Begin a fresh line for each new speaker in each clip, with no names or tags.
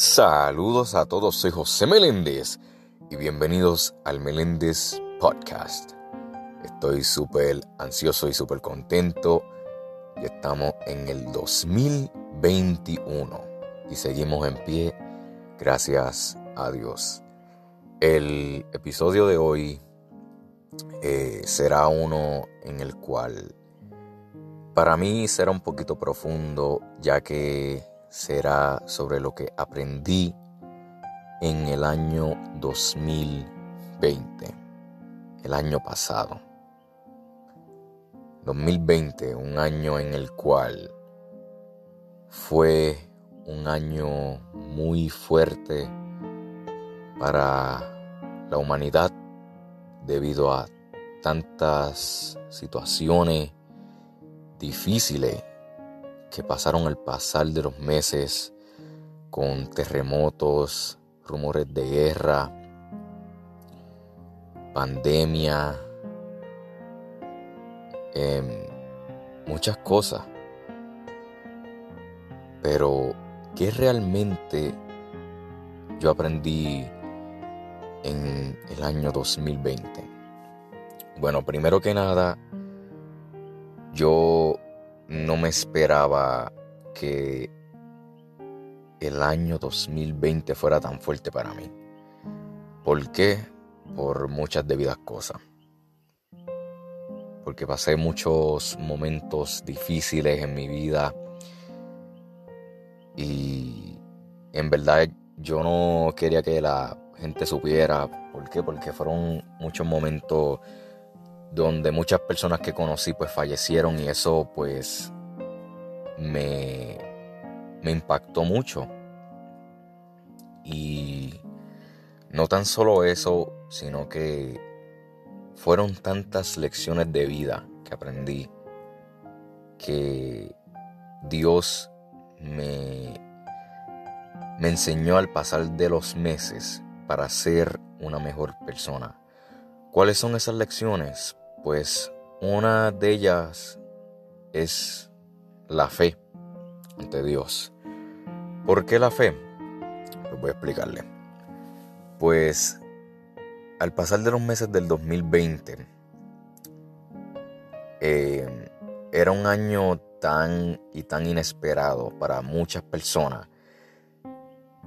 Saludos a todos, soy José Meléndez y bienvenidos al Meléndez Podcast. Estoy súper ansioso y súper contento. Ya estamos en el 2021 y seguimos en pie gracias a Dios. El episodio de hoy eh, será uno en el cual para mí será un poquito profundo ya que será sobre lo que aprendí en el año 2020, el año pasado. 2020, un año en el cual fue un año muy fuerte para la humanidad debido a tantas situaciones difíciles que pasaron al pasar de los meses con terremotos, rumores de guerra, pandemia, em, muchas cosas. Pero, ¿qué realmente yo aprendí en el año 2020? Bueno, primero que nada, yo no me esperaba que el año 2020 fuera tan fuerte para mí. ¿Por qué? Por muchas debidas cosas. Porque pasé muchos momentos difíciles en mi vida y en verdad yo no quería que la gente supiera. ¿Por qué? Porque fueron muchos momentos donde muchas personas que conocí pues fallecieron y eso pues me, me impactó mucho. Y no tan solo eso, sino que fueron tantas lecciones de vida que aprendí que Dios me, me enseñó al pasar de los meses para ser una mejor persona. ¿Cuáles son esas lecciones? Pues una de ellas es la fe ante Dios. ¿Por qué la fe? Pues voy a explicarle. Pues al pasar de los meses del 2020, eh, era un año tan y tan inesperado para muchas personas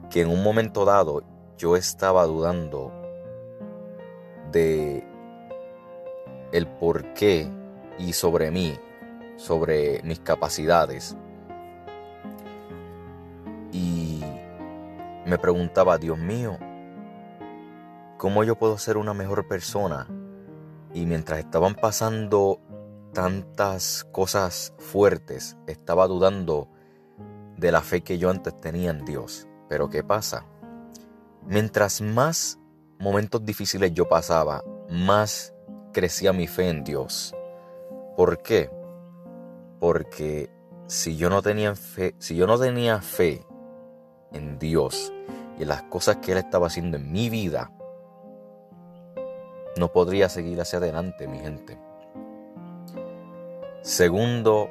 que en un momento dado yo estaba dudando de el por qué y sobre mí, sobre mis capacidades. Y me preguntaba, Dios mío, ¿cómo yo puedo ser una mejor persona? Y mientras estaban pasando tantas cosas fuertes, estaba dudando de la fe que yo antes tenía en Dios. Pero ¿qué pasa? Mientras más momentos difíciles yo pasaba, más crecía mi fe en Dios. ¿Por qué? Porque si yo no tenía fe, si yo no tenía fe en Dios y en las cosas que Él estaba haciendo en mi vida, no podría seguir hacia adelante, mi gente. Segundo,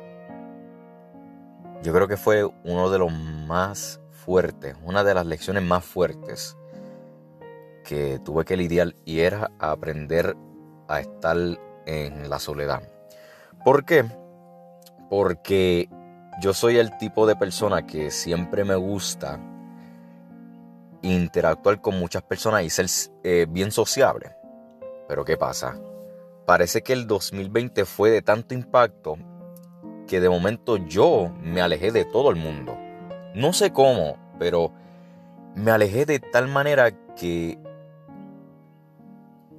yo creo que fue uno de los más fuertes, una de las lecciones más fuertes que tuve que lidiar y era aprender a estar en la soledad. ¿Por qué? Porque yo soy el tipo de persona que siempre me gusta interactuar con muchas personas y ser eh, bien sociable. Pero ¿qué pasa? Parece que el 2020 fue de tanto impacto que de momento yo me alejé de todo el mundo. No sé cómo, pero me alejé de tal manera que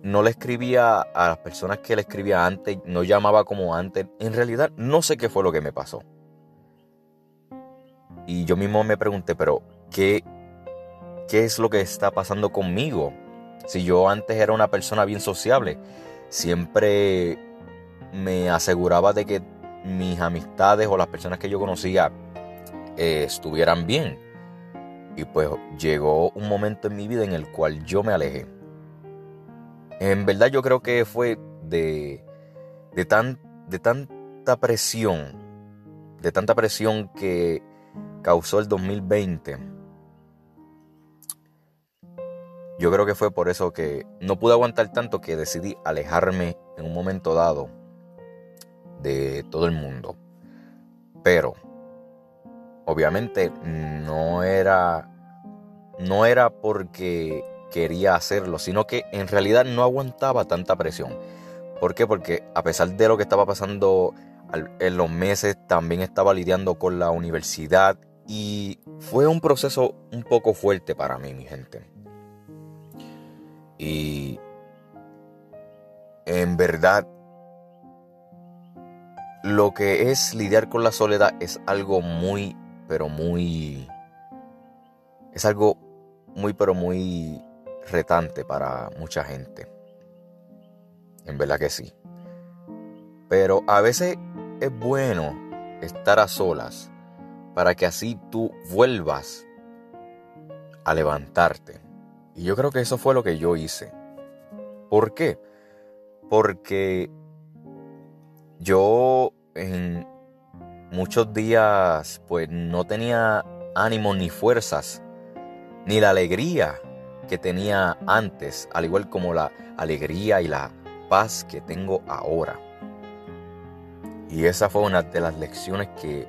no le escribía a las personas que le escribía antes, no llamaba como antes. En realidad no sé qué fue lo que me pasó. Y yo mismo me pregunté, pero ¿qué, qué es lo que está pasando conmigo? Si yo antes era una persona bien sociable, siempre me aseguraba de que mis amistades o las personas que yo conocía eh, estuvieran bien. Y pues llegó un momento en mi vida en el cual yo me alejé en verdad yo creo que fue de, de, tan, de tanta presión, de tanta presión que causó el 2020, yo creo que fue por eso que no pude aguantar tanto que decidí alejarme en un momento dado de todo el mundo. Pero obviamente no era no era porque quería hacerlo, sino que en realidad no aguantaba tanta presión. ¿Por qué? Porque a pesar de lo que estaba pasando en los meses, también estaba lidiando con la universidad y fue un proceso un poco fuerte para mí, mi gente. Y en verdad, lo que es lidiar con la soledad es algo muy, pero muy... Es algo muy, pero muy retante para mucha gente. En verdad que sí. Pero a veces es bueno estar a solas para que así tú vuelvas a levantarte. Y yo creo que eso fue lo que yo hice. ¿Por qué? Porque yo en muchos días pues no tenía ánimo ni fuerzas, ni la alegría que tenía antes, al igual como la alegría y la paz que tengo ahora. Y esa fue una de las lecciones que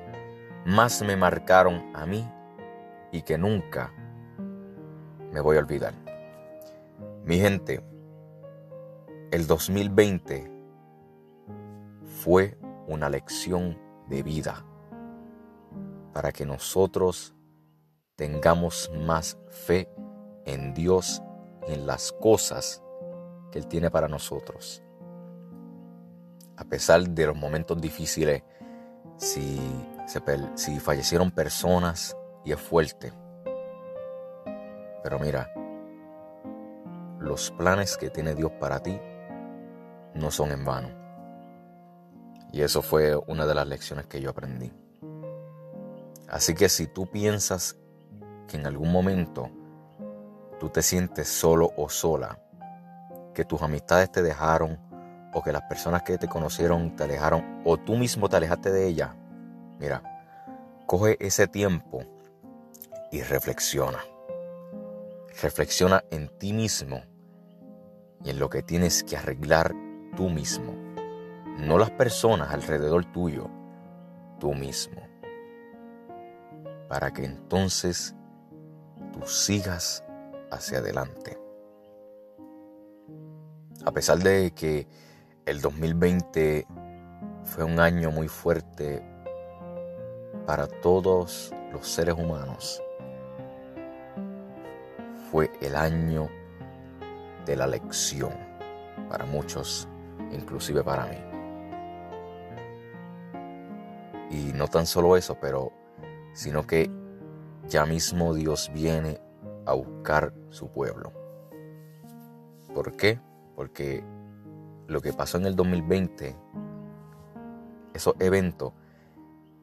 más me marcaron a mí y que nunca me voy a olvidar. Mi gente, el 2020 fue una lección de vida para que nosotros tengamos más fe en Dios y en las cosas que Él tiene para nosotros. A pesar de los momentos difíciles, si, si fallecieron personas y es fuerte. Pero mira, los planes que tiene Dios para ti no son en vano. Y eso fue una de las lecciones que yo aprendí. Así que si tú piensas que en algún momento tú te sientes solo o sola, que tus amistades te dejaron o que las personas que te conocieron te alejaron o tú mismo te alejaste de ella, mira, coge ese tiempo y reflexiona. Reflexiona en ti mismo y en lo que tienes que arreglar tú mismo. No las personas alrededor tuyo, tú mismo. Para que entonces tú sigas hacia adelante. A pesar de que el 2020 fue un año muy fuerte para todos los seres humanos, fue el año de la lección para muchos, inclusive para mí. Y no tan solo eso, pero sino que ya mismo Dios viene a buscar su pueblo. ¿Por qué? Porque lo que pasó en el 2020, esos eventos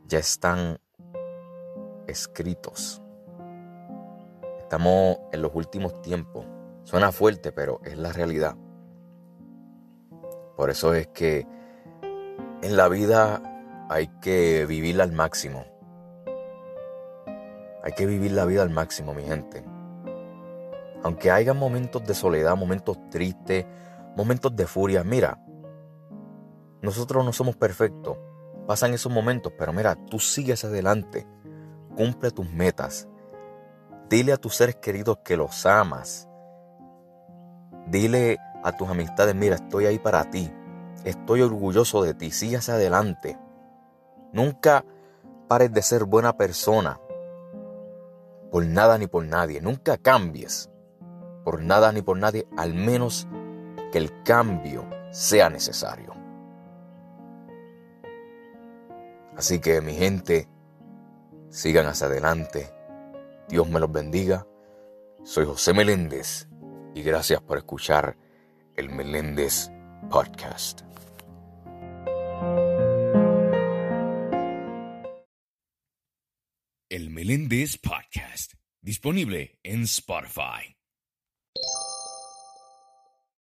ya están escritos. Estamos en los últimos tiempos. Suena fuerte, pero es la realidad. Por eso es que en la vida hay que vivirla al máximo. Hay que vivir la vida al máximo, mi gente. Aunque haya momentos de soledad, momentos tristes, momentos de furia, mira, nosotros no somos perfectos. Pasan esos momentos, pero mira, tú sigues adelante. Cumple tus metas. Dile a tus seres queridos que los amas. Dile a tus amistades, mira, estoy ahí para ti. Estoy orgulloso de ti. Sigue adelante. Nunca pares de ser buena persona. Por nada ni por nadie. Nunca cambies por nada ni por nadie, al menos que el cambio sea necesario. Así que mi gente, sigan hacia adelante. Dios me los bendiga. Soy José Meléndez y gracias por escuchar el Meléndez Podcast.
El Meléndez Podcast, disponible en Spotify.